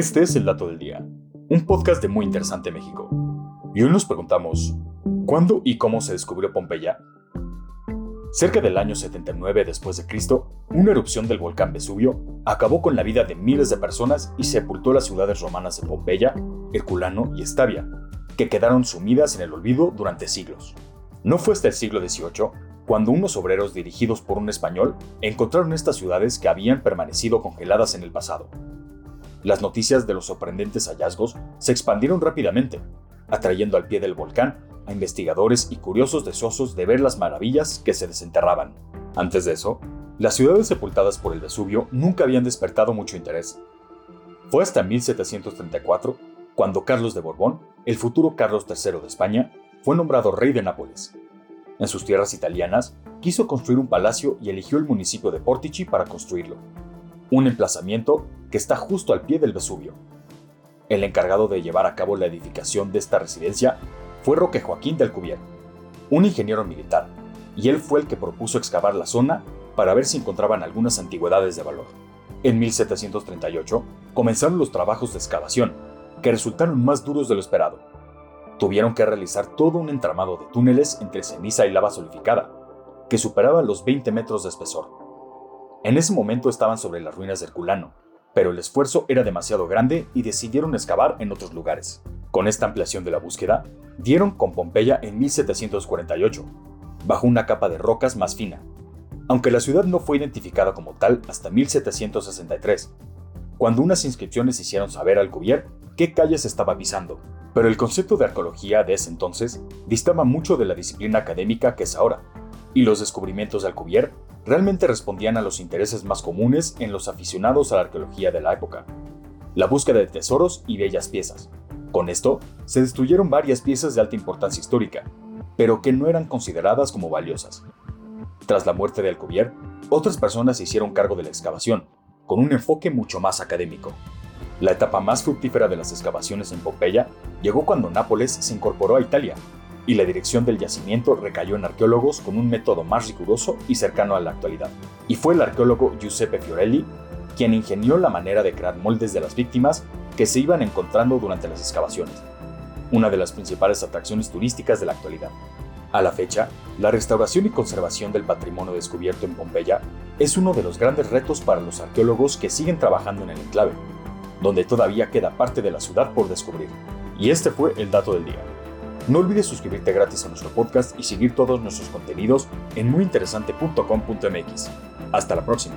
Este es el Dato del Día, un podcast de Muy Interesante México. Y hoy nos preguntamos, ¿cuándo y cómo se descubrió Pompeya? Cerca del año 79 después de Cristo, una erupción del volcán Vesubio acabó con la vida de miles de personas y sepultó las ciudades romanas de Pompeya, Herculano y Estavia, que quedaron sumidas en el olvido durante siglos. No fue hasta el siglo XVIII cuando unos obreros dirigidos por un español encontraron estas ciudades que habían permanecido congeladas en el pasado. Las noticias de los sorprendentes hallazgos se expandieron rápidamente, atrayendo al pie del volcán a investigadores y curiosos deseosos de ver las maravillas que se desenterraban. Antes de eso, las ciudades sepultadas por el Vesubio nunca habían despertado mucho interés. Fue hasta 1734 cuando Carlos de Borbón, el futuro Carlos III de España, fue nombrado rey de Nápoles. En sus tierras italianas, quiso construir un palacio y eligió el municipio de Portici para construirlo, un emplazamiento que está justo al pie del Vesubio. El encargado de llevar a cabo la edificación de esta residencia fue Roque Joaquín del Cubier, un ingeniero militar, y él fue el que propuso excavar la zona para ver si encontraban algunas antigüedades de valor. En 1738 comenzaron los trabajos de excavación, que resultaron más duros de lo esperado tuvieron que realizar todo un entramado de túneles entre ceniza y lava solificada, que superaba los 20 metros de espesor. En ese momento estaban sobre las ruinas de Herculano, pero el esfuerzo era demasiado grande y decidieron excavar en otros lugares. Con esta ampliación de la búsqueda, dieron con Pompeya en 1748, bajo una capa de rocas más fina, aunque la ciudad no fue identificada como tal hasta 1763, cuando unas inscripciones hicieron saber al gobierno qué calles estaba pisando pero el concepto de arqueología de ese entonces distaba mucho de la disciplina académica que es ahora, y los descubrimientos de Alcubierre realmente respondían a los intereses más comunes en los aficionados a la arqueología de la época, la búsqueda de tesoros y bellas piezas. Con esto, se destruyeron varias piezas de alta importancia histórica, pero que no eran consideradas como valiosas. Tras la muerte de Alcubierre, otras personas se hicieron cargo de la excavación, con un enfoque mucho más académico. La etapa más fructífera de las excavaciones en Pompeya llegó cuando Nápoles se incorporó a Italia y la dirección del yacimiento recayó en arqueólogos con un método más riguroso y cercano a la actualidad. Y fue el arqueólogo Giuseppe Fiorelli quien ingenió la manera de crear moldes de las víctimas que se iban encontrando durante las excavaciones, una de las principales atracciones turísticas de la actualidad. A la fecha, la restauración y conservación del patrimonio descubierto en Pompeya es uno de los grandes retos para los arqueólogos que siguen trabajando en el enclave donde todavía queda parte de la ciudad por descubrir. Y este fue el dato del día. No olvides suscribirte gratis a nuestro podcast y seguir todos nuestros contenidos en muyinteresante.com.mx. Hasta la próxima.